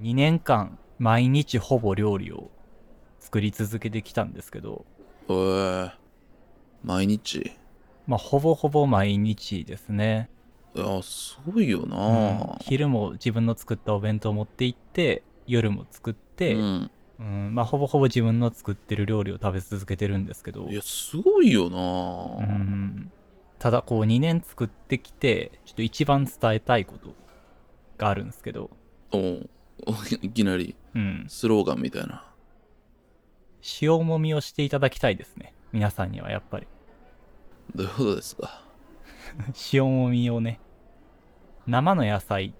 2年間毎日ほぼ料理を作り続けてきたんですけど、え。ー、毎日？まあほぼほぼ毎日ですね。いやすごいようん。な昼も自分の作ったお弁当を持って行って、夜も作って、うん。うん。まあほぼほぼ自分の作ってる料理を食べ続けてるんですけど、いやすごいよな。うん。ただこう2年作ってきて、ちょっと一番伝えたいことがあるんですけど、おういきなりうん、スローガンみたいな。塩もみをしていただきたいですね。皆さんにはやっぱり。どういうことですか？塩もみをね、生の野菜、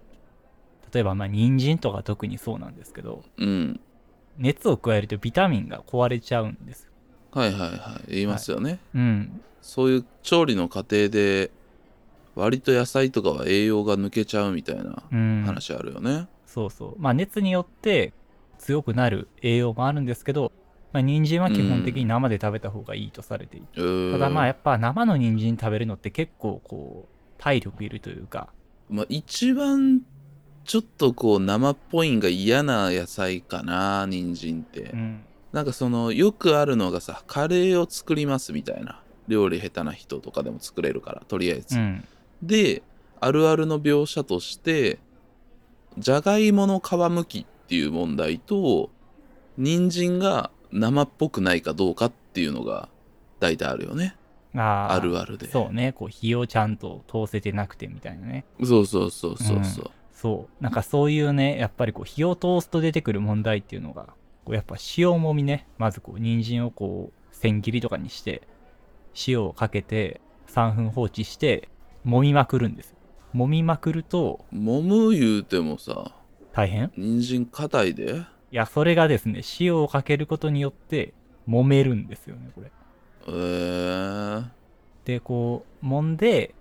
例えばまあ人参とか特にそうなんですけど、うん。熱を加えるとビタミンが壊れちゃうんです。よ。はいはいはい。言いますよね、うん。そういう調理の過程で割と野菜とかは栄養が抜けちゃうみたいなうん。話あるよねそうそう。まあ熱によって強くなる栄養もあるんですけど、まあ人参は基本的に生で食べた方がいいとされていて、えー。ただまあやっぱ生の人参食べるのって結構こう、体力いるというか、まあ、一番ちょっとこう生っぽいんが嫌な野菜かな人参って、うん。なんかそのよくあるのがさカレーを作りますみたいな。料理下手な人とかでも作れるからとりあえず、うん。であるあるの描写としてじゃがいもの皮むきっていう問題と人参が生っぽくないかどうかっていうのが大体あるよね。あー。あるあるで。そうね、こう火をちゃんと通せてなくてみたいなね。そうそうそうそうそう、そう。なんかそういうね、やっぱりこう火を通すと出てくる問題っていうのが、こうやっぱ塩もみね、まずこう人参をこう千切りとかにして、塩をかけて3分放置して、揉みまくるんですよ。揉みまくると揉む言うてもさ大変？人参硬いでいや、それがですね、塩をかけることによって揉めるんですよね、これ。えー、で、こう、揉んで、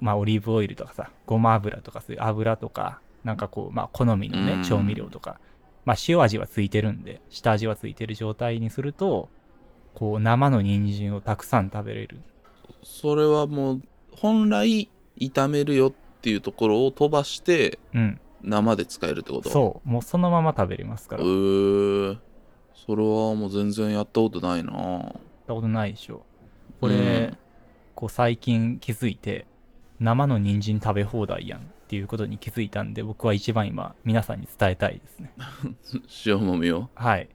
まあ、オリーブオイルとかさ、ごま油とか、そういう油とか、なんかこう、まあ、好みのねうん、調味料とか、まあ、塩味はついてるんで、下味はついてる状態にすると、こう、生の人参をたくさん食べれる。それはもう本来炒めるよっていうところを飛ばしてうん。生で使えるってこと？うそう。もうそのまま食べれますから。えやっー、それはもう全然やったことないなたことないでしょ。これ、うんこう、最近気づいて、生の人参食べ放題やんっていうことに気づいたんで、僕は一番今、皆さんに伝えたいですね。塩もみを？はい。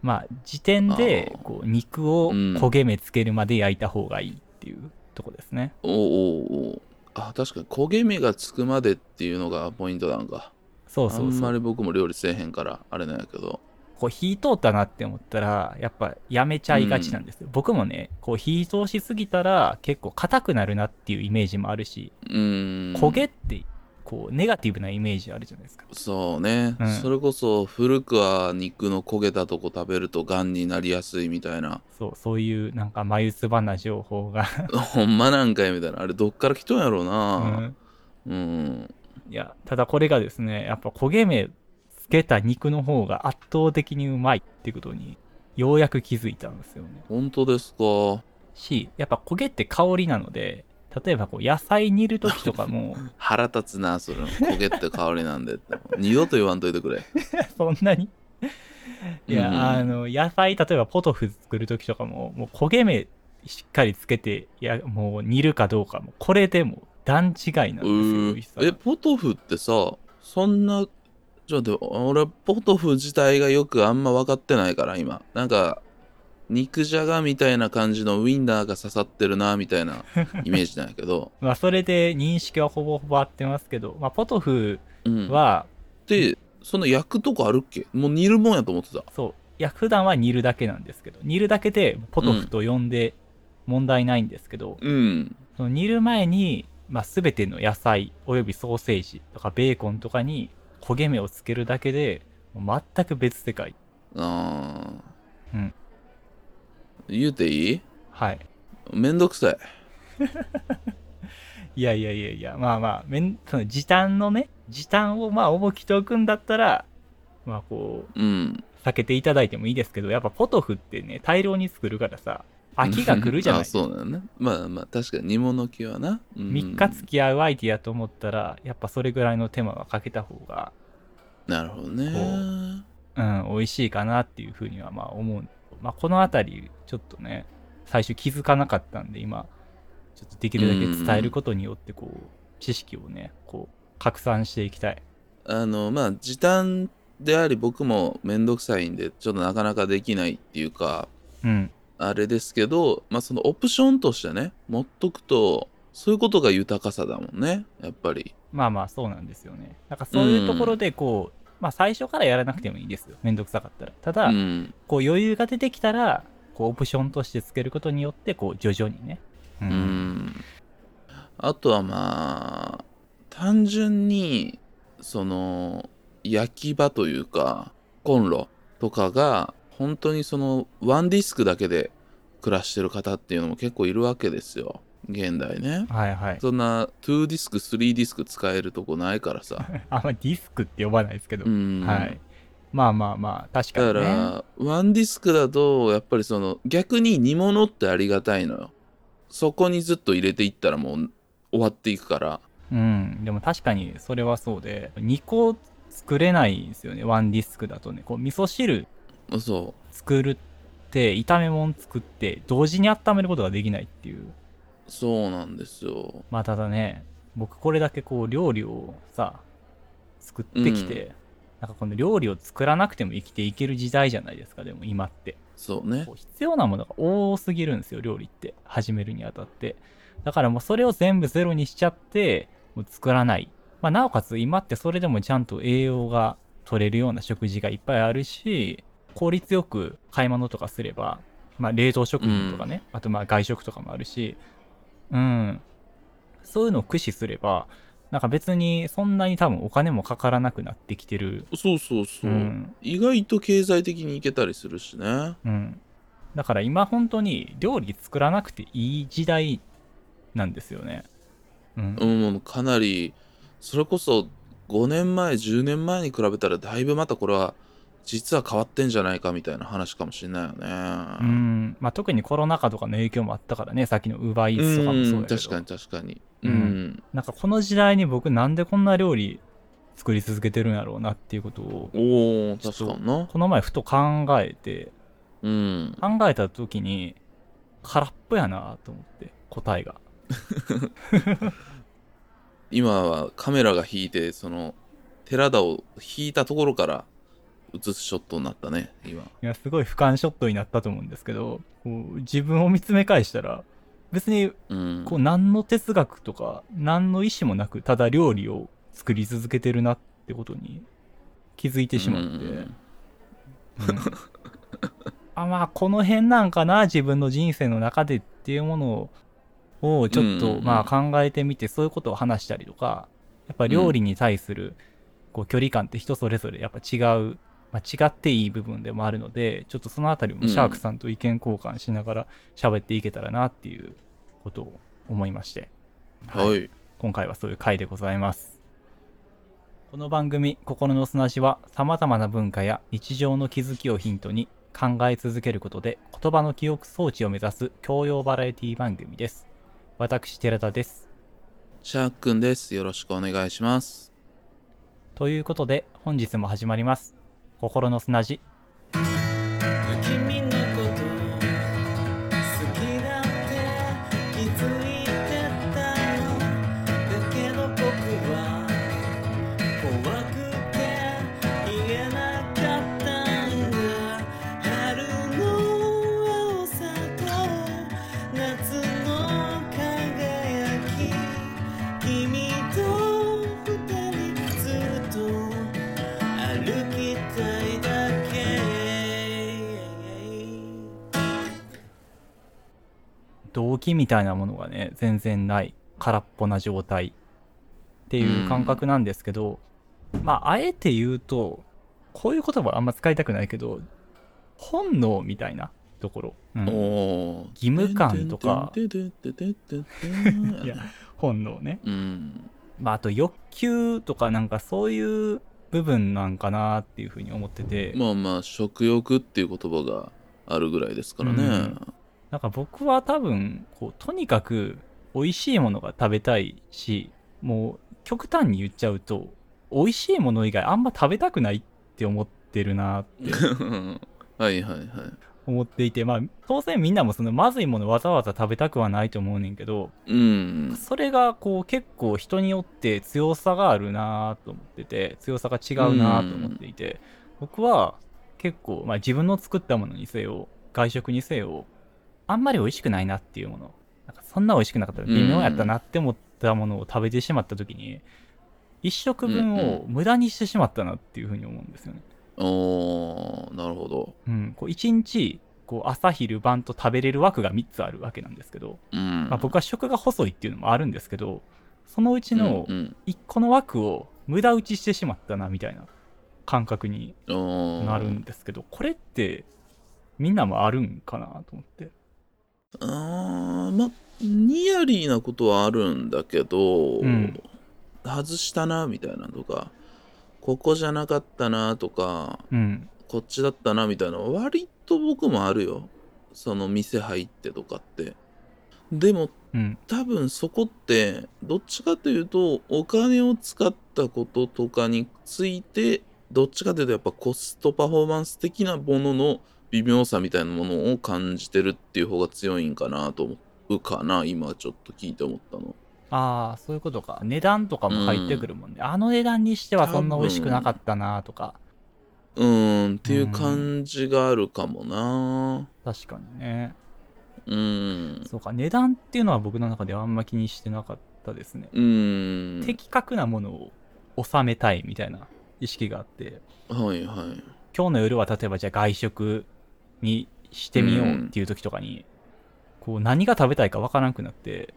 まあ、時点でこう、肉をうん焦げ目つけるまで焼いた方がいいっていうとこですね。おうおうおうあ確かに焦げ目がつくまでっていうのがポイントなんかそうそうそう。あんまり僕も料理せえへんからあれなんやけどこう、火通ったなって思ったら、やっぱやめちゃいがちなんですよ。僕もね、こう、火通しすぎたら結構硬くなるなっていうイメージもあるし、うーん焦げって、こう、ネガティブなイメージあるじゃないですか。そうね、うん。それこそ古くは肉の焦げたとこ食べるとがんになりやすいみたいな。そう、そういうなんか眉唾な情報が、ほんまなんかいみたいな。あれどっから来とんやろううな、ん、うん、いや、ただこれがですね、やっぱ焦げ目つけた肉の方が圧倒的にうまいってことに、ようやく気づいたんですよね。本当ですか。し、やっぱ焦げって香りなので、例えばこう野菜煮るときとかも、腹立つなそれ焦げって香りなんで二度と言わんといてくれ。そんなに？いや、うんあの、野菜、例えばポトフ作るときとかも、もう焦げ目しっかりつけて、いや、もう煮るかどうかも、これでも段違いなんですよ、えポトフってさそんなちょっと俺ポトフ自体がよくあんま分かってないから今。なんか肉じゃがみたいな感じのウインナーが刺さってるなみたいな イメージなんやけど、まあ、それで認識はほぼほぼ合ってますけど、まあ、ポトフうん、は、でその焼くとこあるっけ？もう煮るもんやと思ってた。そう、いや、普段は煮るだけなんですけど、煮るだけでポトフと呼んで問題ないんですけど、うん。その煮る前に、まあ、全ての野菜およびソーセージとかベーコンとかに焦げ目をつけるだけで、全く別世界。あー。うん言うていい？はい。めんどくさい。いやいやいやいや、まあまあ、めんその時短のね、時短をまあ重きと置くんだったら、まあこう、うん。避けていただいてもいいですけど、やっぱポトフってね、大量に作るからさ、飽きが来るじゃない？あそうだよね。まあまあ確かに煮物系はな、うん。3日付き合う相手やと思ったら、やっぱそれぐらいの手間はかけた方がなるほどね。うん、美味しいかなっていうふうにはまあ思う。まあ、このあたり、ちょっとね、最初気づかなかったんで、今、ちょっとできるだけ伝えることによって、こう、知識をね、こう、拡散していきたい。あの、まあ、時短であり、僕もめんどくさいんで、ちょっとなかなかできないっていうか、うん。あれですけど、まあ、そのオプションとしてね、持っとくと、そういうことが豊かさだもんね、やっぱり。まあまあ、そうなんですよね。なんかそういうところで、こう、まあ最初からやらなくてもいいですよ。めんどくさかったら。ただ、うん。こう余裕が出てきたら、こうオプションとしてつけることによって、こう徐々にね。うう。ん。あとはまあ、単純に、その、焼き場というか、コンロとかが、本当にその、ワンディスクだけで暮らしてる方っていうのも結構いるわけですよ。現代ね。はいはい。そんな、2ディスク、3ディスク使えるとこないからさ。あんまディスクって呼ばないですけど。うん。はい。まあまあまあ、確かにね。だから、ワンディスクだと、やっぱりその、逆に煮物ってありがたいのよ。そこにずっと入れていったらもう終わっていくから。うん。でも確かにそれはそうで、2個作れないんですよね。ワンディスクだとね。こう、味噌汁そ作るって、炒め物作って、同時に温めることができないっていう。う。そうなんですよ。まあただね、僕これだけこう料理をさ、作ってきて、なんかこの料理を作らなくても生きていける時代じゃないですか、でも今って。そうね必要なものが多すぎるんですよ、料理って。始めるにあたって。だからもうそれを全部ゼロにしちゃって、もう作らない。まあなおかつ今ってそれでもちゃんと栄養が取れるような食事がいっぱいあるし、効率よく買い物とかすれば、まあ冷凍食品とかね、あとまあ外食とかもあるし、うん。そういうのを駆使すれば、なんか別にそんなに多分お金もかからなくなってきてる。そうそうそうう。ん。意外と経済的にいけたりするしね。うん。だから今本当に料理作らなくていい時代なんですよね。うん。うん、かなり、それこそ5年前、10年前に比べたらだいぶまたこれは、実は変わってんじゃないかみたいな話かもしれないよね。うんまあ、特にコロナ禍とかの影響もあったからね、さっきの UberEats とかもそうだけど。確かに確かに。ううんん。なんかこの時代に僕なんでこんな料理作り続けてるんやろうなっていうことを、おお確かにな。この前ふと考えて、うん。考えた時に空っぽやなと思って、答えが。今はカメラが引いて、その、寺田を引いたところから映すショットになったね、今。いや、すごい俯瞰ショットになったと思うんですけど、こう自分を見つめ返したら、別にうん。こう何の哲学とか何の意思もなくただ料理を作り続けてるなってことに気づいてしまって、うんうんあまあこの辺なんかな自分の人生の中でっていうものをちょっとまあ考えてみてそういうことを話したりとかやっぱ料理に対するこう距離感って人それぞれやっぱ違う、まあ、違っていい部分でもあるのでちょっとそのあたりもシャークさんと意見交換しながら喋っていけたらなっていうことを思いまして、はい。今回はそういう回でございます。この番組「心の砂地」はさまざまな文化や日常の気づきをヒントに考え続けることで言葉の記憶装置を目指す教養バラエティ番組です。私、寺田です。シャークくんです。よろしくお願いします。ということで本日も始まります。心の砂地。みたいなものがね、全然ない空っぽな状態っていう感覚なんですけど、まあ、あえて言うと、こういう言葉あんま使いたくないけど、本能みたいなところ。うん。義務感とか本能ね。うん。まあ、あと欲求とかなんかそういう部分なんかなっていうふうに思ってて、まあまあ、食欲っていう言葉があるぐらいですからね。うんなんか僕は多分、こう、とにかく美味しいものが食べたいし、もう極端に言っちゃうと、美味しいもの以外あんま食べたくないって思ってるなって はいはいはい。思っていてまあ当然みんなもそのまずいものわざわざ食べたくはないと思うねんけどうん。それがこう結構人によって強さがあるなと思ってて強さが違うなと思っていて僕は結構、まあ、自分の作ったものにせよ外食にせよあんまり美味しくないなっていうもの。なんかそんな美味しくなかったら微妙やったなって思ったものを食べてしまった時に一食分を無駄にしてしまったなっていうふうに思うんですよね。おーなるほど。うん、こう1日こう朝昼晩と食べれる枠が3つあるわけなんですけど、うん。まあ、僕は食が細いっていうのもあるんですけどそのうちのうん1個の枠を無駄打ちしてしまったなみたいな感覚になるんですけどこれってみんなもあるんかなと思ってあーまニヤリーなことはあるんだけど、うん。外したなみたいなのとかここじゃなかったなとかうん。こっちだったなみたいなのは割と僕もあるよ。その店入ってとかって。でもうん。多分そこってどっちかというとお金を使ったこととかについてどっちかというとやっぱコストパフォーマンス的なものの微妙さみたいなものを感じてるっていう方が強いんかなと思うかな今ちょっと聞いて思ったの。ああそういうことか。値段とかも入ってくるもんね、あの値段にしてはそんな美味しくなかったなとか。うーんっていう感じがあるかもな。確かにね。うーん。そうか値段っていうのは僕の中ではあんま気にしてなかったですね、うーん。的確なものを収めたいみたいな意識があって。はいはい。今日の夜は例えばじゃあ外食にしてみようっていう時とかに、こう何が食べたいかわからなくなって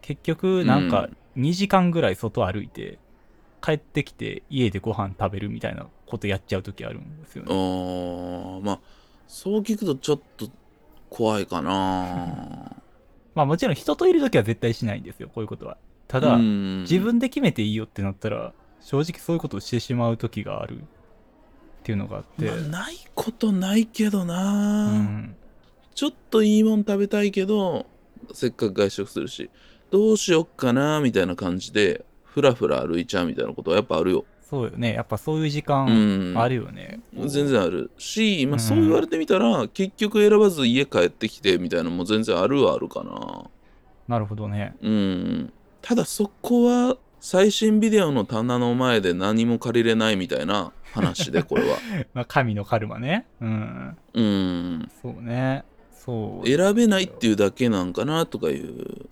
結局なんか2時間ぐらい外歩いて帰ってきて家でご飯食べるみたいなことやっちゃう時あるんですよあね。ーまあそう聞くとちょっと怖いかな まあもちろん人といる時は絶対しないんですよこういうことは。ただ、うん自分で決めていいよってなったら正直そういうことをしてしまう時があるっていうのがあって、まあ、ないことないけどな、うん、ちょっといいもん食べたいけどせっかく外食するしどうしよっかなみたいな感じでふらふら歩いちゃうみたいなことはやっぱあるよ、そうよね。やっぱそういう時う間ん、あるよね。全然あるし、まあ、うん。そう言われてみたら、結局選ばず家帰ってきてみたいなのも全然あるはあるかな。なるほどね。うん。ただそこは最新ビデオの棚の前で何も借りれないみたいな話で これはまあ神のカルマね。うん。うんそうね。そう。選べないっていうだけなんかなとかいう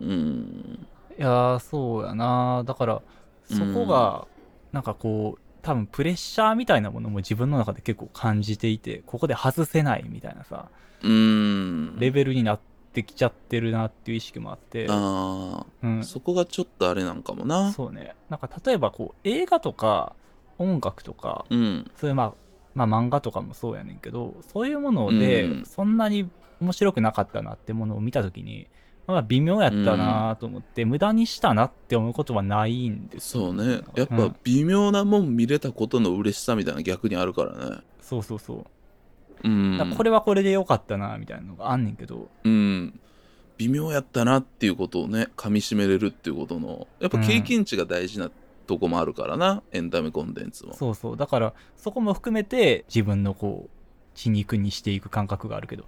うんいやーそうやなだからそこがなんかこう多分プレッシャーみたいなものも自分の中で結構感じていてここで外せないみたいなさうんレベルになってきちゃってるなっていう意識もあって、あうん。あ、そこがちょっとあれなんかもな。そうね。なんか例えばこう映画とか音楽とかうん。そういうまあまあ漫画とかもそうやねんけどそういうものでうん。そんなに面白くなかったなってものを見た時にまあ微妙やったなと思って、無駄にしたなって思うことはないんですよ。そうね。やっぱうん微妙なもん見れたことの嬉しさみたいなの逆にあるからね。そうそうそううん。これはこれで良かったなみたいなのがあんねんけど。うん。微妙やったなっていうことをね噛みしめれるっていうことのやっぱ経験値が大事なとこもあるからな、エンタメコンテンツも。そうそう。だからそこも含めて自分のこう血肉にしていく感覚があるけど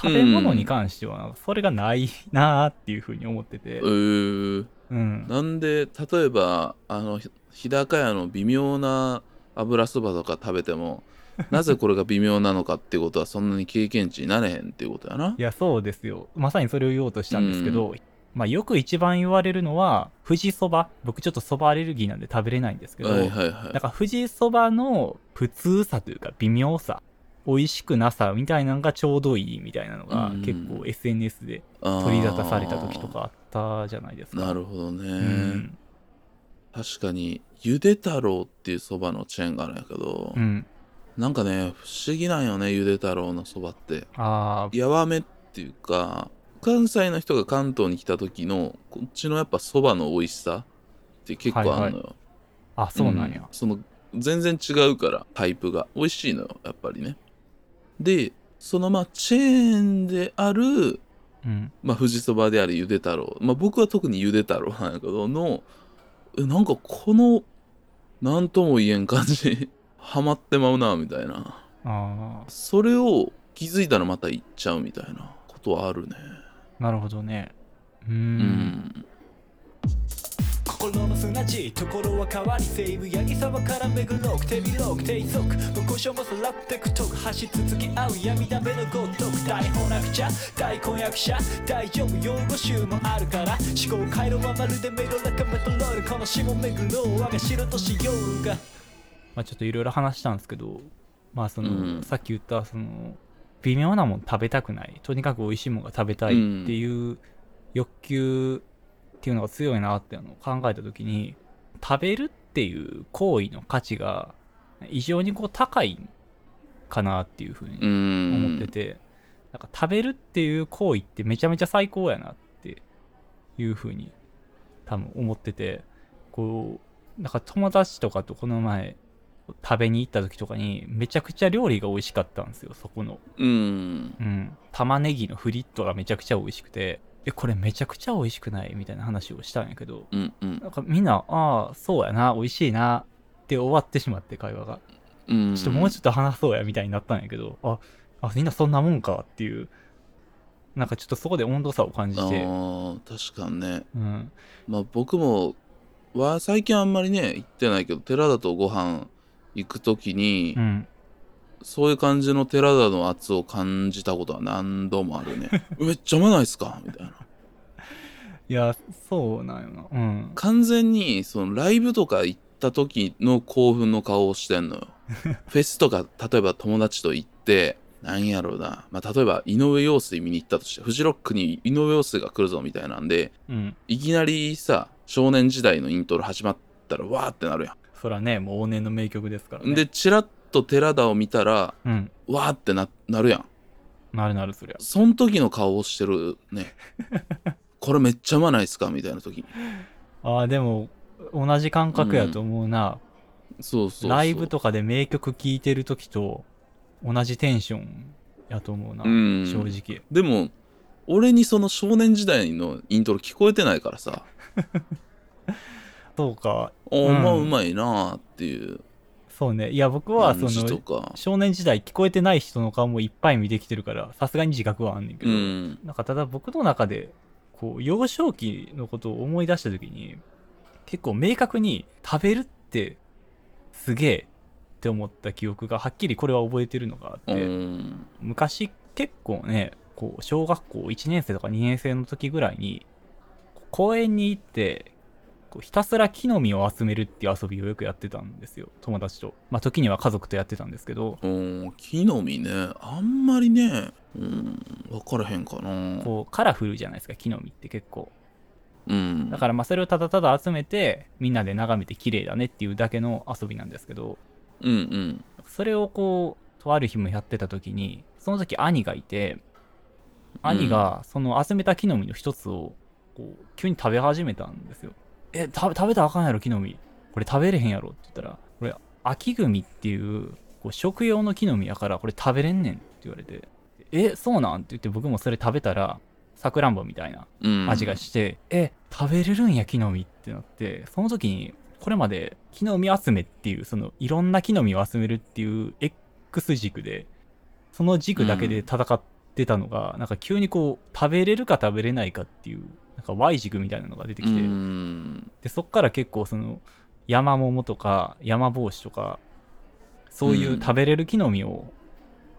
食べ物に関してはそれがないなーっていうふうに思ってて。えー、うん。なんで例えばあのひ日高屋の微妙な油そばとか食べても なぜこれが微妙なのかっていうことはそんなに経験値になれへんっていうことやな。いやそうですよ。まさにそれを言おうとしたんですけど、まあ、よく一番言われるのは富士そば。僕ちょっとそばアレルギーなんで食べれないんですけど、はいはいはい。だから富士そばの普通さというか微妙さ美味しくなさみたいなのがちょうどいいみたいなのがうん。結構 SNS で取り沙汰された時とかあったじゃないですか。なるほどね、うん。確かにゆで太郎っていうそばのチェーンがあるんやけど、うん。なんかね不思議なんよねゆで太郎のそばって。ああ、やわめっていうか関西の人が関東に来た時のこっちのやっぱそばの美味しさって結構あるのよ、あ、そうなんや。その全然違うからタイプが。美味しいのよやっぱりね。でそのまあチェーンであるうん。まあ富士そばであるゆで太郎。まあ僕は特にゆで太郎なんやけどのえなんかこのなんとも言えん感じハマってまうなみたいな。あそれを気づいたらまた行っちゃうみたいなことはあるね。あなるほどね。うーうん。ん心の砂地ところは変わり西武八木沢から巡ろう手広く低速無故障もさらってくとく走り続き合う闇だめのごとく大翻訳者大婚約者大丈夫用語集もあるから。思考回路はまるでメロラカメトロール。この下巡ろう我が城としようがまあちょっといろいろ話したんですけどまあその、うん。さっき言ったその微妙なもん食べたくない。とにかく美味しいもんが食べたいっていう欲求っていうのが強いなっていうのを考えた時に食べるっていう行為の価値が異常にこう高いかなっていうふうに思ってて、なんか食べるっていう行為ってめちゃめちゃ最高やなっていうふうに多分思っててこうなんか友達とかとこの前食べに行った時とかにめちゃくちゃ料理が美味しかったんですよそこの。うん。うん。玉ねぎのフリットがめちゃくちゃ美味しくてえこれめちゃくちゃ美味しくないみたいな話をしたんやけどうんうん。なんかみんなああそうやな美味しいなって終わってしまって会話が。うん。ちょっともうちょっと話そうやみたいになったんやけど、あ、あ、みんなそんなもんかっていう、なんかちょっとそこで温度差を感じあて、ー確かにね。うん、まあ僕もは最近あんまりね行ってないけど寺田とご飯行く時に、うん、そういう感じの寺田の圧を感じたことは何度もあるね めっちゃうまないっすか？みたいな。いや、そうなんよな。うん。完全にそのライブとか行った時の興奮の顔をしてんのよ。フェスとか例えば友達と行ってなんやろうな、まあ、例えば井上陽水見に行ったとしてフジロックに井上陽水が来るぞみたいなんでうん。いきなりさ少年時代のイントロ始まったらわーってなるやそらね、もう往年の名曲ですからん、ね。でチラッと寺田を見たらうん。わーってななるやんなるなる、そりゃ。そん時の顔をしてるね これめっちゃうまないっすか？みたいな時にああ、でも、同じ感覚やと思うな。そうそうそうライブとかで名曲聴いてる時と同じテンションやと思うな。うん正直。でも俺にその少年時代のイントロ聞こえてないからさ そうか。おうん。まあうまいなあっていう。そうね。いや、僕は、その、か。少年時代聞こえてない人の顔もいっぱい見てきてるから、さすがに自覚はあんねんけど、うん。なんかただ僕の中で、こう、幼少期のことを思い出した時に、結構明確に食べるってすげえって思った記憶がはっきりこれは覚えてるのがあって、うん。昔結構ね、こう、小学校1年生とか2年生の時ぐらいに、公園に行って、こうひたすら木の実を集めるっていう遊びをよくやってたんですよ。友達と。まあ時には家族とやってたんですけど、うん木の実ね。あんまりね。うん分からへんかな。こうカラフルじゃないですか、木の実って結構。うん。だからまあそれをただただ集めてみんなで眺めて綺麗だねっていうだけの遊びなんですけど。うんうん。それをこうとある日もやってた時にその時兄がいて兄がその集めた木の実の一つをこう急に食べ始めたんですよえ食べ食べたらあかんやろ木の実これ食べれへんやろって言ったらこれ秋組っていうこう食用の木の実やからこれ食べれんねんって言われてえそうなん？って言って僕もそれ食べたらさくらんぼみたいなうん。味がして、え食べれるんや木の実？ってなってその時にこれまで木の実集めっていうそのいろんな木の実を集めるっていう X 軸でその軸だけで戦ってたのが、なんか急にこう食べれるか食べれないかっていうなんか Y 軸みたいなのが出てきて、うん。でそっから結構その山桃とか山帽子とかそういう食べれる木の実を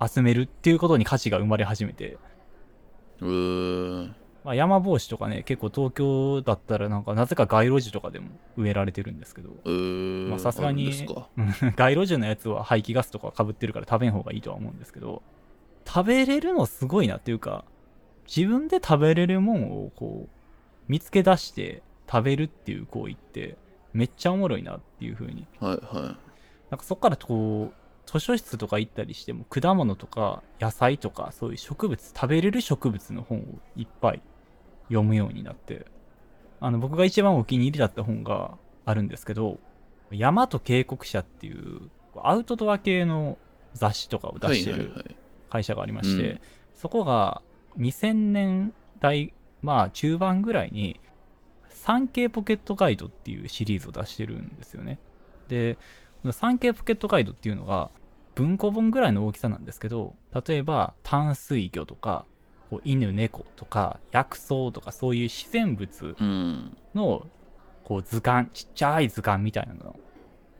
集めるっていうことに価値が生まれ始めて、まあ、山帽子とかね結構東京だったらなんかなぜか街路樹とかでも植えられてるんですけどさすがに 街路樹のやつは排気ガスとかかぶってるから食べん方がいいとは思うんですけど食べれるのすごいなっていうか自分で食べれるもんをこう見つけ出して食べるっていう行為ってめっちゃおもろいなっていう風に。はいはなんかそっからこう図書室とか行ったりしても果物とか野菜とかそういう植物食べれる植物の本をいっぱい読むようになってあの僕が一番お気に入りだった本があるんですけど「山と渓谷社」っていうアウトドア系の雑誌とかをい出してる会社がありまして、うん。そこが2000年代まあ中盤ぐらいに 3K ポケットガイドっていうシリーズを出してるんですよね。でこの 3K ポケットガイドっていうのが文庫本ぐらいの大きさなんですけど例えば淡水魚とかこう犬猫とか薬草とかそういう自然物うん。のこう図鑑ちっちゃい図鑑みたいなの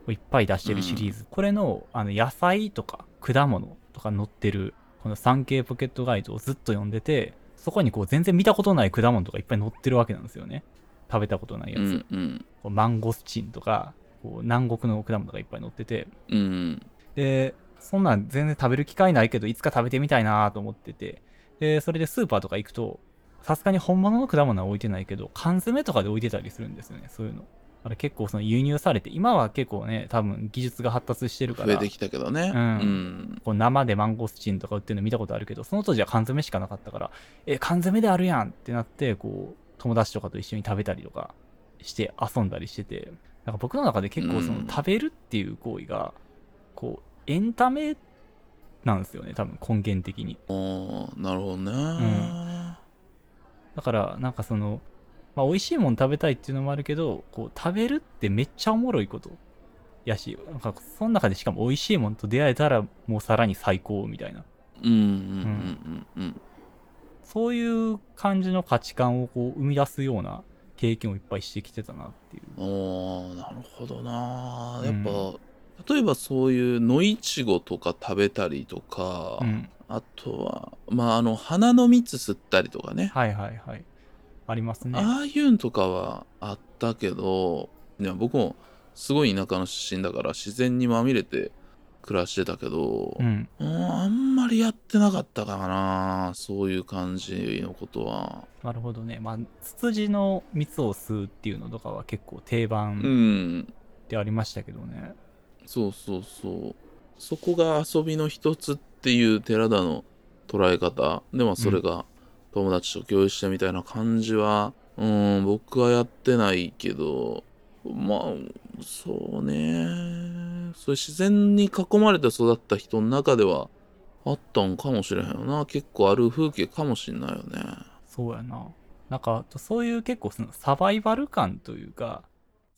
をいっぱい出してるシリーズ、これのあの野菜とか果物とか載ってるこの 3K ポケットガイドをずっと読んでてそこにこう全然見たことない果物とかいっぱい載ってるわけなんですよね。食べたことないやつ、うんうん。こうマンゴスチンとかこう南国の果物がいっぱい載ってて。うん。でそんなん全然食べる機会ないけどいつか食べてみたいなと思ってて。でそれでスーパーとか行くとさすがに本物の果物は置いてないけど缶詰とかで置いてたりするんですよねそういうの。だから結構その輸入されて今は結構ね多分技術が発達してるから増えてきたけどね。うん。うん。こう生でマンゴスチンとか売ってるの見たことあるけどその当時は缶詰しかなかったからえ缶詰であるやんってなってこう友達とかと一緒に食べたりとかして遊んだりしててなんか僕の中で結構そのうん。食べるっていう行為がこうエンタメなんですよね多分根源的に。おーなるほどね、だからなんかその、まあ、美味しいもん食べたいっていうのもあるけどこう食べるってめっちゃおもろいことやしなんかその中でしかも美味しいもんと出会えたらもうさらに最高みたいなうんうんうんうんそういう感じの価値観をこう生み出すような経験をいっぱいしてきてたなっていう。うんおーなるほどなやっうんぱ、例えばそういう野いちごとか食べたりとか、うん。あとはまああの花の蜜吸ったりとかねはいはいはい。ありますね。ああいうのとかはあったけどいや僕もすごい田舎の出身だから自然にまみれて暮らしてたけど、うん。うんあんまりやってなかったかなそういう感じのことはなるほどね。まあ、ツツジの蜜を吸うっていうのとかは結構定う番んでありましたけどね。そうそうそうそこが遊びの一つっていう寺田の捉え方でもそれが友達と共有したみたいな感じはうん僕はやってないけどまあそうね。そういう自然に囲まれて育った人の中ではあったんかもしれへんよな。結構ある風景かもしんないよね。そうやな。なんか、そういう結構そのサバイバル感というか、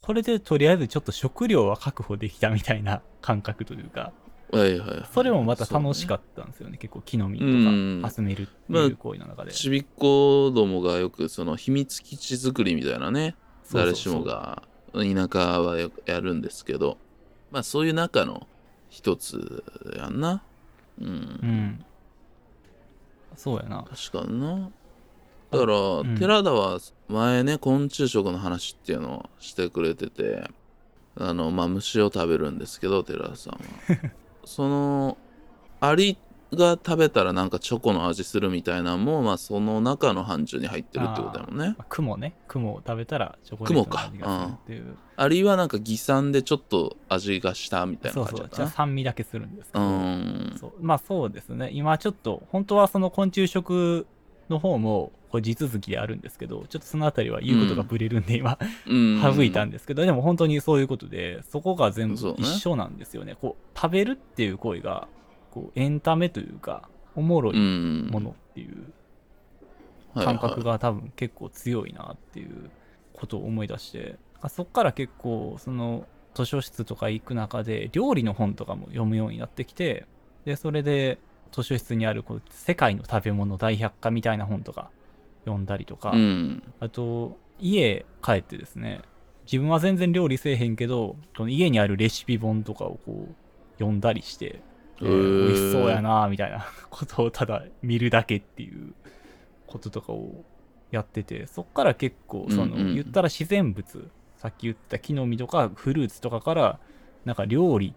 これでとりあえずちょっと食料は確保できたみたいな感覚というか、はいはい、はい、それもまた楽しかっったんですよね。結構木の実うん。とか集めるっていう行為の中で。ちびっ子どもがよくその秘密基地作りみたいなね誰しもが田舎はやるんですけどまあそういう中の一つやんな。うん、うん。そうやな。確かにな。だから、ん。寺田は前ね昆虫食の話っていうのをしてくれててあのまあ虫を食べるんですけど寺田さんは そのアリが食べたらなんかチョコの味するみたいなのもまあその中の範疇に入ってるってことだもんねまあ雲ね。雲を食べたらチョコレートの味がするっていう。アリはなんか偽酸でちょっと味がしたみたいなそうそう。じゃ酸味だけするんですけうど。うまあそうですね。今ちょっと、本当はその昆虫食の方も、これ地続きであるんですけど、ちょっとそのあたりは言うことがブレるんで、今、うん。省いたんですけど、でも本当にそういうことで、そこが全部一緒なんですよね。こう、食べるっていう行為が、こう、エンタメというか、おもろういん。ものっていう感覚が多分結構強いなっていうことを思い出して、そっから結構その図書室とか行く中で料理の本とかも読むようになってきてでそれで図書室にあるこう世界の食べ物大百科みたいな本とか読んだりとか、うん。あと家帰ってですね。自分は全然料理せえへんけどこの家にあるレシピ本とかをこう読んだりして、えー美味しそうやなみたいな。ことをただ見るだけっていうこととかをやっててそっから結構その、うん。うん言ったら自然物。さっき言った木の実とかフルーツとかからなんか料理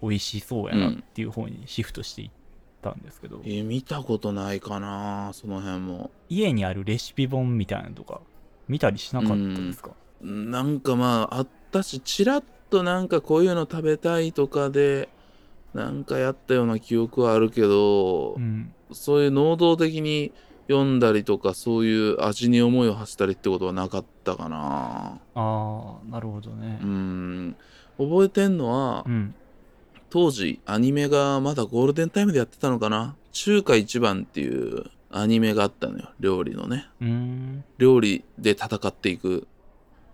美味しそうやなっていう方にシフトしていったんですけど、えー見たことないかなその辺も。家にあるレシピ本みたいなのとか見たりしなかったですか、なんかまああったしちらっとなんかこういうの食べたいとかでなんかやったような記憶はあるけど、うん。そういう能動的に読んだりとかそういう味に思いを馳せたりってことはなかったかな。ああなるほどね。うん。覚えてんのは、うん当時アニメがまだゴールデンタイムでやってたのかな？中華一番っていうアニメがあったのよ料理のね。料理で戦っていく。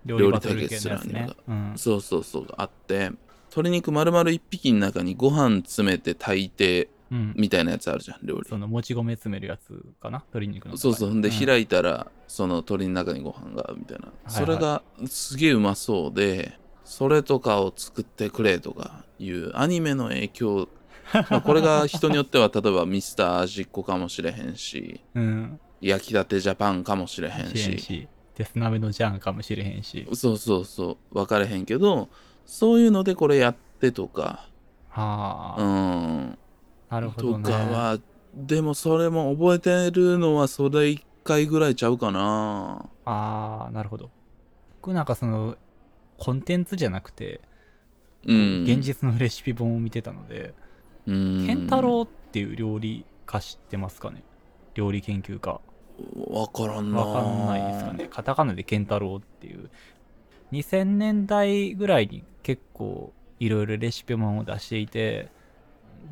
料理バトル系のやつね。料理対決する。うん。そうそうそうあって。鶏肉丸々1匹の中にご飯詰めて炊いてうん。みたいなやつあるじゃん料理。そのもち米詰めるやつかな？鶏肉の。そうそう。でん。開いたら、その鶏の中にご飯がみたいな、はい。それがすげえうまそうでそれとかを作ってくれとかいうアニメの影響 まあこれが人によっては例えばミスター味っ子かもしれへんしうん。焼きたてジャパンかもしれへんし。デス鍋のジャンかもしれへんし。そうそうそう分かれへんけどそういうのでこれやってとかうはあ、んとなるほどね。かはでもそれも覚えてるのはそれ1回ぐらいちゃうかなああ、なるほど。僕なんかその、コンテンツじゃなくて、うん現実のレシピ本を見てたので、うんケンタロウっていう料理家知ってますかね？料理研究家。わからんなわかんないですかね。カタカナでケンタロウっていう。2000年代ぐらいに結構いろいろレシピ本を出していて、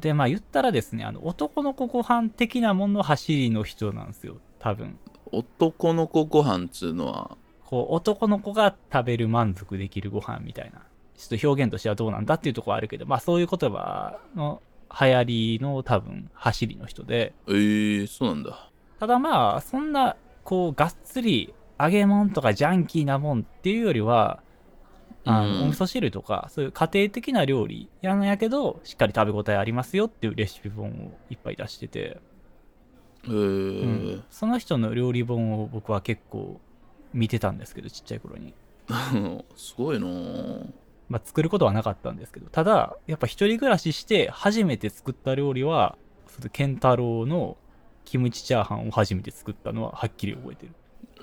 で、まあ言ったらですね、あの男の子ご飯的なものの走りの人なんですよ、多分。男の子ご飯っつうのはこう男の子が食べる満足できるご飯みたいな。ちょっと表現としてはどうなんだっていうところはあるけど、まあそういう言葉の流行りの多分走りの人で、えー、そうなんだ。ただまあ、そんな、こう、がっつり揚げ物とかジャンキーなもんっていうよりは、あの、うん。お味噌汁とか、そういう家庭的な料理やんやけど、しっかり食べ応えありますよっていうレシピ本をいっぱい出してて、へえうーん。その人の料理本を僕は結構見てたんですけど、ちっちゃい頃に。すごいなぁまあ、作ることはなかったんですけど、ただ、やっぱ一人暮らしして初めて作った料理は、そのケンタロウのキムチチャーハンを初めて作ったのははっきり覚えてる。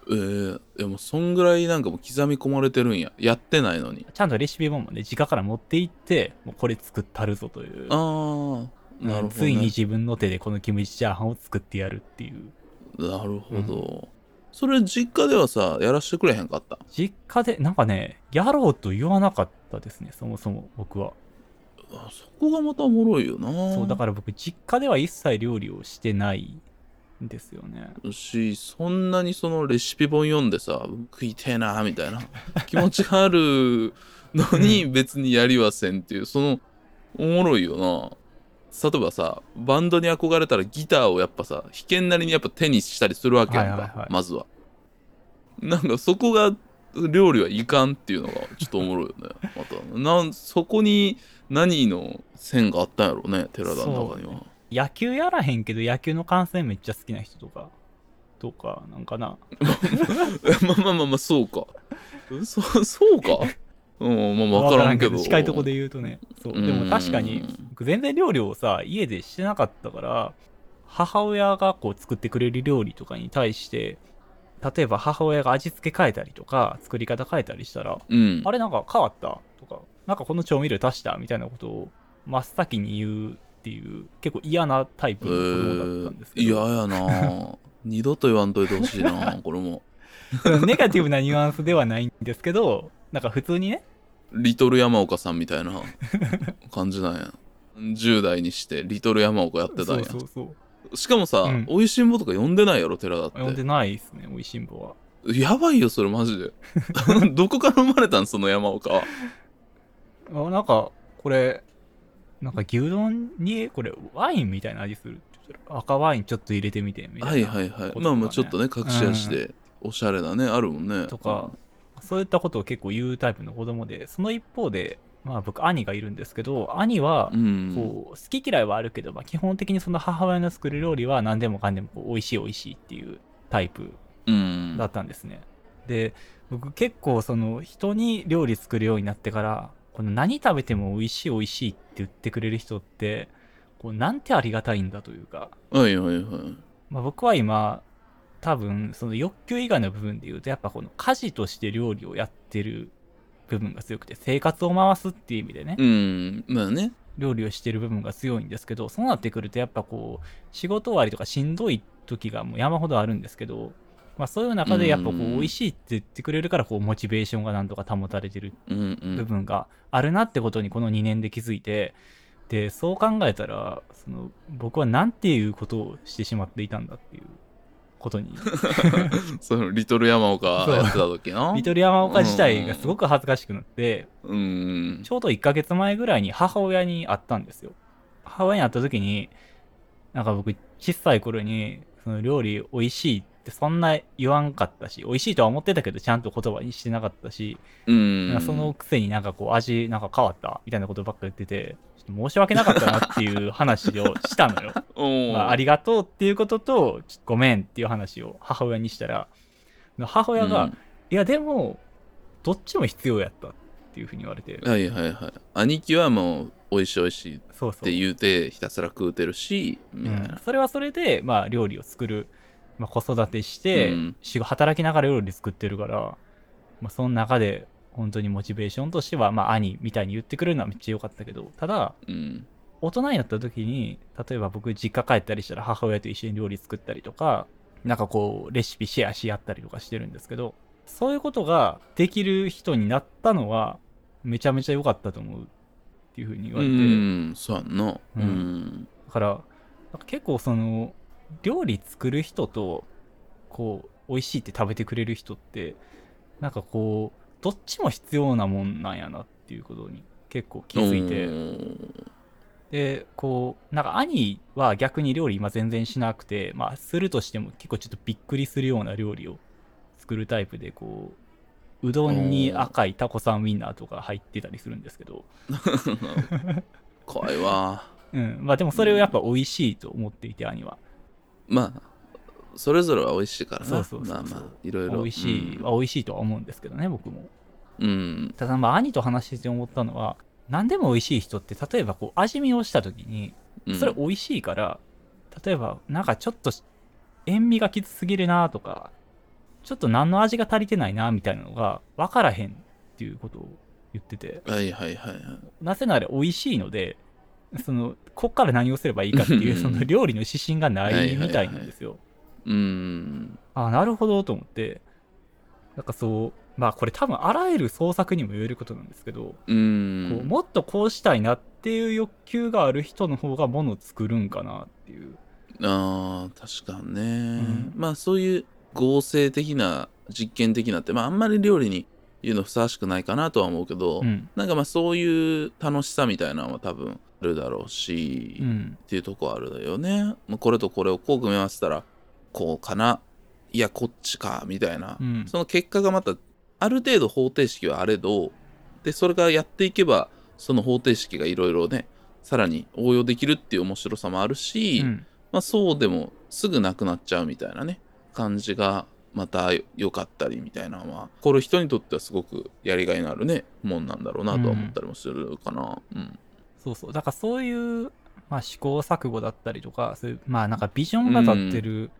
えー、でもそんぐらいなんかもう刻み込まれてるんややってないのにちゃんとレシピ本もね、実家から持って行って、もうこれ作ったるぞという。ああなるほど、ね、ついに自分の手でこのキムチチャーハンを作ってやるっていう。なるほど、それ実家ではさやらしてくれへんかった？実家で、なんかね、やろうと言わなかったですね、そもそも僕は。あそこがまたおもろいよな。そう、だから僕、実家では一切料理をしてないんですよね。らしそんなにそのレシピ本読んでさ食いてえなみたいな。気持ちがあるのに別にやりはせんっていうそのおもろいよな例えばさバンドに憧れたらギターをやっぱさ弾けんなりにやっぱ手にしたりするわけやんか、はいはいはいまずは。なんかそこが料理はいかんっていうのがちょっとおもろいよね また。なんそこに何の線があったんやろうね寺田の中には、野球やらへんけど、野球の観戦めっちゃ好きな人とか、とか、なんかな。まあまあまあまあそうか。そそうかうんまあ分からんけど。近いとこで言うとね。そう。でも確かに全然料理をさ、家でしてなかったから、母親がこう作ってくれる料理とかに対して、例えば母親が味付け変えたりとか、作り方変えたりしたら、うん。あれなんか変わったとか、なんかこの調味料足したみたいなことを真っ先に言うっていう、結構嫌なタイプえの子供だったんですけど、嫌やな。二度と言わんといてほしいなこれも。ネガティブなニュアンスではないんですけど、なんか普通にね、リトル山岡さんみたいな感じなんや。10代にしてリトル山岡やってたそんや。うそうそう。しかもさ、うん。おいしんぼとか呼んでないやろ寺田って。読んでないですね、おいしんぼは。やばいよそれマジで。どこから生まれたんその山岡は？あなんか、これ、なんか牛丼に、これ、ワインみたいな味する赤ワインちょっと入れてみて、みたはいいな。はいはいこととかねまあまあちょっとね隠し味でおしゃれなね、あるもんね。とか、そういったことを結構言うタイプの子供で、その一方で、まあ僕、兄がいるんですけど、兄はう、ん。こう、好き嫌いはあるけど、まあ基本的にその母親の作る料理は何でもかんでもこう美味しい美味しいっていうタイプうん。だったんですね。で、僕結構その人に料理作るようになってから、この何食べても美味しい美味しいって言ってくれる人って、こうなんてありがたいんだというか、はいはいはい。まあ、僕は今、多分その欲求以外の部分で言うと、やっぱこの家事として料理をやってる部分が強くて、生活を回すっていう意味でね、うんまあね。料理をしてる部分が強いんですけど、そうなってくるとやっぱこう、仕事終わりとかしんどい時がもう山ほどあるんですけど、まあそういう中でやっぱこう、うん美味しいって言ってくれるから、こう、モチベーションがなんとか保たれてる部分があるなってことにこの2年で気づいて、で、そう考えたら、その、僕はなんていうことをしてしまっていたんだっていう。ことに。そのリトル山岡やってた時の？リトル山岡自体がすごく恥ずかしくなって。うん。ちょうど1ヶ月前ぐらいに母親に会ったんですよ。母親に会った時になんか僕小さい頃にその料理美味しいってそんな言わんかったし美味しいとは思ってたけどちゃんと言葉にしてなかったしうん。そのくせになんかこう味なんか変わったみたいなことばっか言ってて、申し訳なかったなっていう話をしたのよ。おまあ、ありがとうっていうことと、ごめんっていう話を母親にしたら、母親が、うん。いやでも、どっちも必要やったっていうふうに言われて、はいはいはい。兄貴はもう美味しい美味しいっそうそう。て言うてひたすら食うてるしみたいうん。な、それはそれで、まあ、料理を作る、まあ、子育てして、うん。働きながら料理作ってるから、まあ、その中で本当にモチベーションとしては、まあ、兄みたいに言ってくれるのはめっちゃ良かったけどただうん。大人になった時に例えば僕実家帰ったりしたら母親と一緒に料理作ったりとかなんかこうレシピシェアし合ったりとかしてるんですけどそういうことができる人になったのはめちゃめちゃ良かったと思うっていうふうに言わうれて、んそうやんな。ううんん。だからなんか結構その料理作る人とこう美味しいって食べてくれる人ってなんかこうどっちも必要なもんなんやなっていうことに結構気づいて。でこうなんか兄は逆に料理今全然しなくてまあするとしても結構ちょっとびっくりするような料理を作るタイプでこううどんに赤いタコさんウインナーとか入ってたりするんですけど、怖いわ。うん、まあでもそれをやっぱ美味しいと思っていて兄は。まあそれぞれは美味しいからな。そうそうまあまあいろいろ。美味しいは美味しいとは思うんですけどね僕も。うん。ただまあ兄と話してて思ったのは何でも美味しい人って例えばこう味見をした時にうん。それ美味しいから、例えばなんかちょっと塩味がきつすぎるなとかちょっと何の味が足りてないなみたいなのが分からへんっていうことを言ってて。はいはいはいはい。なぜなら美味しいのでそのこっから何をすればいいかっていう その料理の指針がないみたいなんですよ。うん。あなるほどと思って。なんかそうまあこれ多分あらゆる創作にも言えることなんですけど、うこうんもっとこうしたいなっていう欲求がある人の方がものを作るんかなっていう。あー確かにね、ん。まあそういう合成的な実験的なってまああんまり料理に言うのふさわしくないかなとは思うけど、うん。なんかまあそういう楽しさみたいなのは多分あるだろうし、っうん。ていうとこあるよね。まあこれとこれをこう組み合わせたらこうかな。いやこっちかみたいな、うん。その結果がまたある程度方程式はあれどでそれがやっていけばその方程式がいろいろねさらに応用できるっていう面白さもあるし、うん。まあ、そうでもすぐなくなっちゃうみたいなね感じがまた良かったりみたいなのはこれ人にとってはすごくやりがいのあるねもんなんだろうなとは思ったりもするかな。うん。そうそう。だからそういう、まあ、試行錯誤だったりとかそういうまあなんかビジョンが立ってる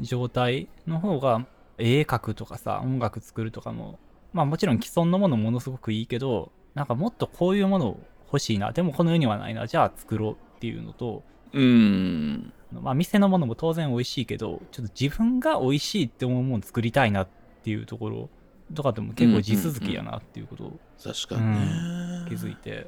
状態の方が、絵描くとかさ音楽作るとかもまあもちろん既存のものものすごくいいけどなんかもっとこういうもの欲しいなでもこの世にはないなじゃあ作ろうっていうのとうん。まあ、店のものも当然美味しいけど、ちょっと自分が美味しいって思うもの作りたいなっていうところとかでも結構地続きやなっていうことを確かにね、気づいて、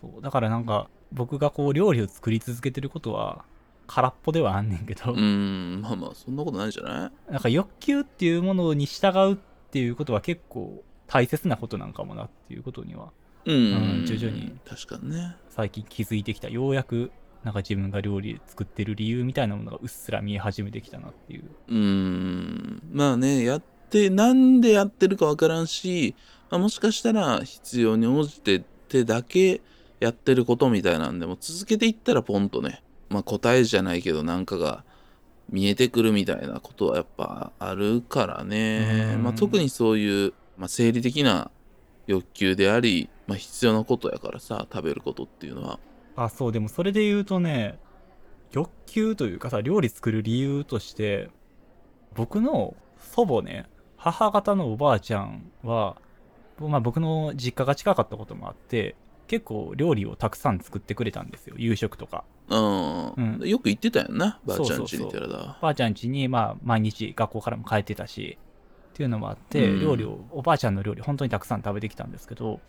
そう、だからなんか僕がこう料理を作り続けてることは空っぽではあんねんけど、うんまあまあそんなことないんじゃない？なんか欲求っていうものに従うっていうことは結構大切なことなんかもなっていうことにはうん、うん徐々に。確かにね。最近気づいてきた。ようやくなんか自分が料理作ってる理由みたいなものがうっすら見え始めてきたなっていう。うん。まあねやってなんでやってるかわからんし、まあ、もしかしたら必要に応じてってだけやってることみたいなんでも続けていったらポンとね、まあ、答えじゃないけどなんかが見えてくるみたいなことはやっぱあるからね、うん。まあ、特にそういう、まあ、生理的な欲求であり、まあ、必要なことやからさ食べることっていうのは。あ、そう、でもそれで言うとね、欲求というかさ、料理作る理由として、僕の祖母ね、母方のおばあちゃんは、まあ僕の実家が近かったこともあって、結構料理をたくさん作ってくれたんですよ、夕食とか。うん、うん。よく言ってたよなばあちゃんそうそうちに寺田おばあちゃん家に、まあ毎日学校からも帰ってたし、っていうのもあって、うん。料理を、おばあちゃんの料理本当にたくさん食べてきたんですけど、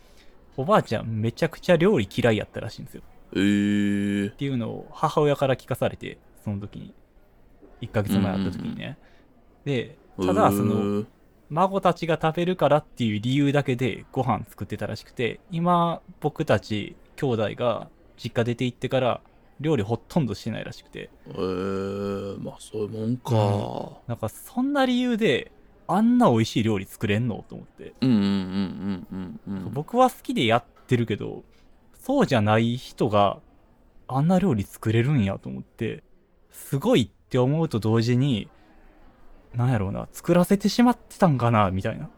おばあちゃんめちゃくちゃ料理嫌いやったらしいんですよ。えー。っ、ていうのを母親から聞かされてその時に。1ヶ月前会った時にね。で、ただ、その、孫たちが食べるからっていう理由だけでご飯作ってたらしくて、今、僕たち兄弟が実家出て行ってから、料理ほとんどしてないらしくて、えー、まあそういうもんか。なんかそんな理由で、あんな美味しい料理作れんのと思って。うんうんうんうんうんうん。僕は好きでやってるけど、そうじゃない人があんな料理作れるんやと思って、すごいって思うと同時に、なんやろうな、作らせてしまってたんかな、みたいな。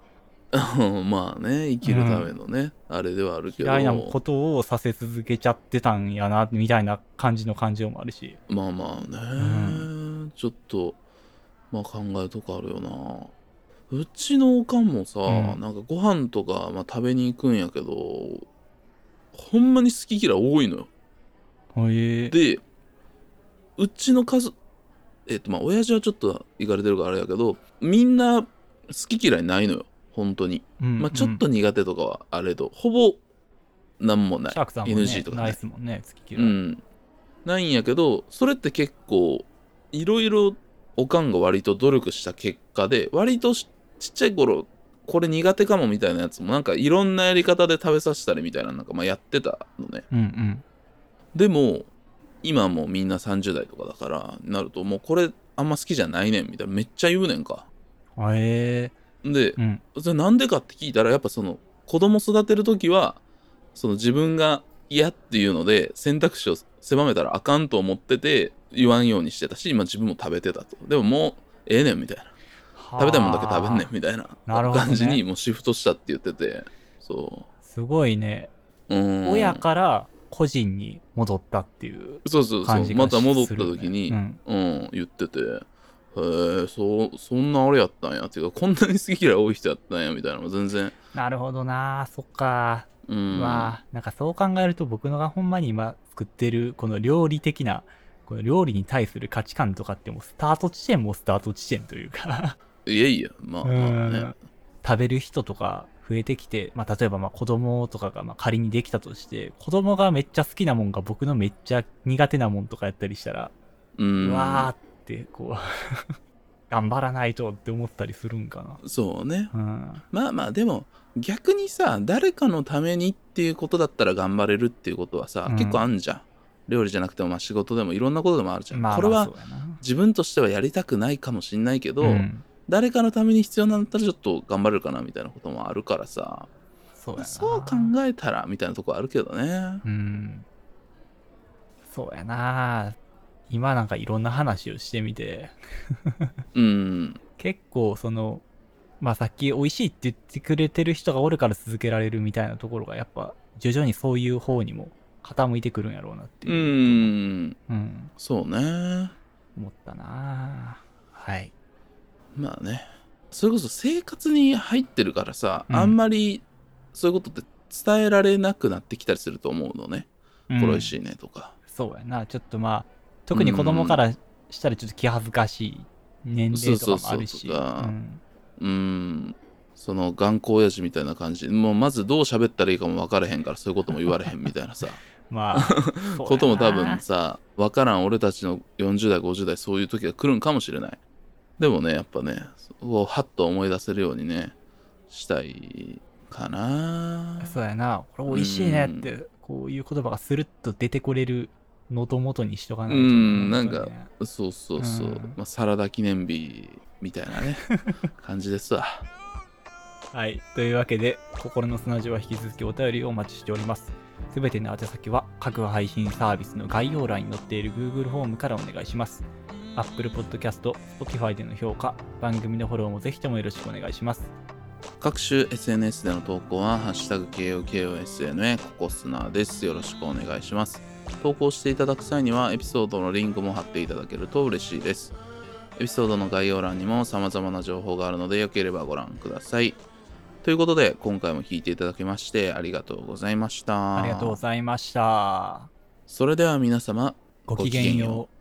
まあね、生きるためのね、あれではあるけど。嫌いなことをさせ続けちゃってたんやな、みたいな感じの感情もあるし。まあまあね、うちょっと、まあ考えるとこあるよな。うちのおかんもさ、うんなんかご飯とか、まあ、食べに行くんやけど、ほんまに好き嫌い多いのよ。へえ。で、うちの家族、えっとまあ親父はちょっと行かれてるからあれやけど、みんな好き嫌いないのよ。本当に。うんまあちょっとうん苦手とかはあれど、ほぼなんもないシャークさんもね、NG とかねナイスもんね、月嫌い。うん。ないんやけど、それって結構、いろいろおかんが割と努力した結果で、割としちっちゃい頃、これ苦手かもみたいなやつも、なんかいろんなやり方で食べさせたりみたいな、なんかまあやってたのね。うんうん。でも、今もうみんな30代とかだから、なると、もうこれあんま好きじゃないねんみたいな、めっちゃ言うねんか。へえ。で、うん。それなんでかって聞いたらやっぱその子供育てる時はその自分が嫌っていうので選択肢を狭めたらあかんと思ってて言わんようにしてたし今自分も食べてたとでももうええねんみたいな食べたいもんだけ食べんねんみたいな感じにもうシフトしたって言っててそすごいね。ううん親から個人に戻ったっていうそうそうそう。感じがまた戻った時に、うん。うん、言ってて。へえそうそんなあれやったんや。っていうかこんなに好き嫌い多い人やったんやみたいなのも全然。なるほどな。そっか。うん。まあ、なんかそう考えると僕のがほんまに今作ってるこの料理的な、この料理に対する価値観とかってもうスタート地点もスタート地点というか。いやいやまあまあね。うん。食べる人とか増えてきて、まあ例えばまあ子供とかがまあ仮にできたとして、子供がめっちゃ好きなもんが僕のめっちゃ苦手なもんとかやったりしたら、ううんわーってこう、頑張らないとって思ったりするんかそうねな。うん。まあまあでも逆にさ誰かのためにっていうことだったら頑張れるっていうことはさ、うん結構あんじゃん料理じゃなくてもまあ仕事でもいろんなことでもあるじゃん、まあ、これはまあそうやな。自分としてはやりたくないかもしんないけど、うん誰かのために必要なんだったらちょっと頑張れるかなみたいなこともあるからさそうやな。そう考えたらみたいなとこあるけどねうん。そうやな今なんかいろんな話をしてみて、うん結構その、まあさっき美味しいって言ってくれてる人がおるから続けられるみたいなところがやっぱ徐々にそういう方にも傾いてくるんやろうなってういう。んうん。そうね思ったなはい。まあね。それこそ生活に入ってるからさ、うん。あんまりそういうことって伝えられなくなってきたりすると思うのね、これ美味しいねとか。そうやな。ちょっとまあ、特に子供からしたらちょっと気恥ずかしい年齢とかもあるし。そうそうそうとかん。うん。その頑固親父みたいな感じ。もうまずどう喋ったらいいかも分からへんからそういうことも言われへんみたいなさ。まあ、そうやな。ことも多分さ分からん俺たちの40代50代そういう時が来るんかもしれないでもねやっぱねをハッと思い出せるようにねしたいかなそうやな。これ美味しいねって、こういう言葉がスルッと出てこれる喉元にしとかないと。うんなんかそうそうそう、うんまあ、サラダ記念日みたいなね感じですわ はい。というわけで、心の砂地は引き続きお便りをお待ちしております。すべての宛先は各配信サービスの概要欄に載っている Google フォームからお願いします。Apple Podcast、Spotify での評価、番組のフォローもぜひともよろしくお願いします。各種 SNS での投稿は、ハッシュタグ KOKOSNA ココスナです。よろしくお願いします。投稿していただく際には、エピソードのリンクも貼っていただけると嬉しいです。エピソードの概要欄にも様々な情報があるので、よければご覧ください。ということで、今回も聞いていただきまして、ありがとうございました。ありがとうございました。それでは皆様、ごきげんよう。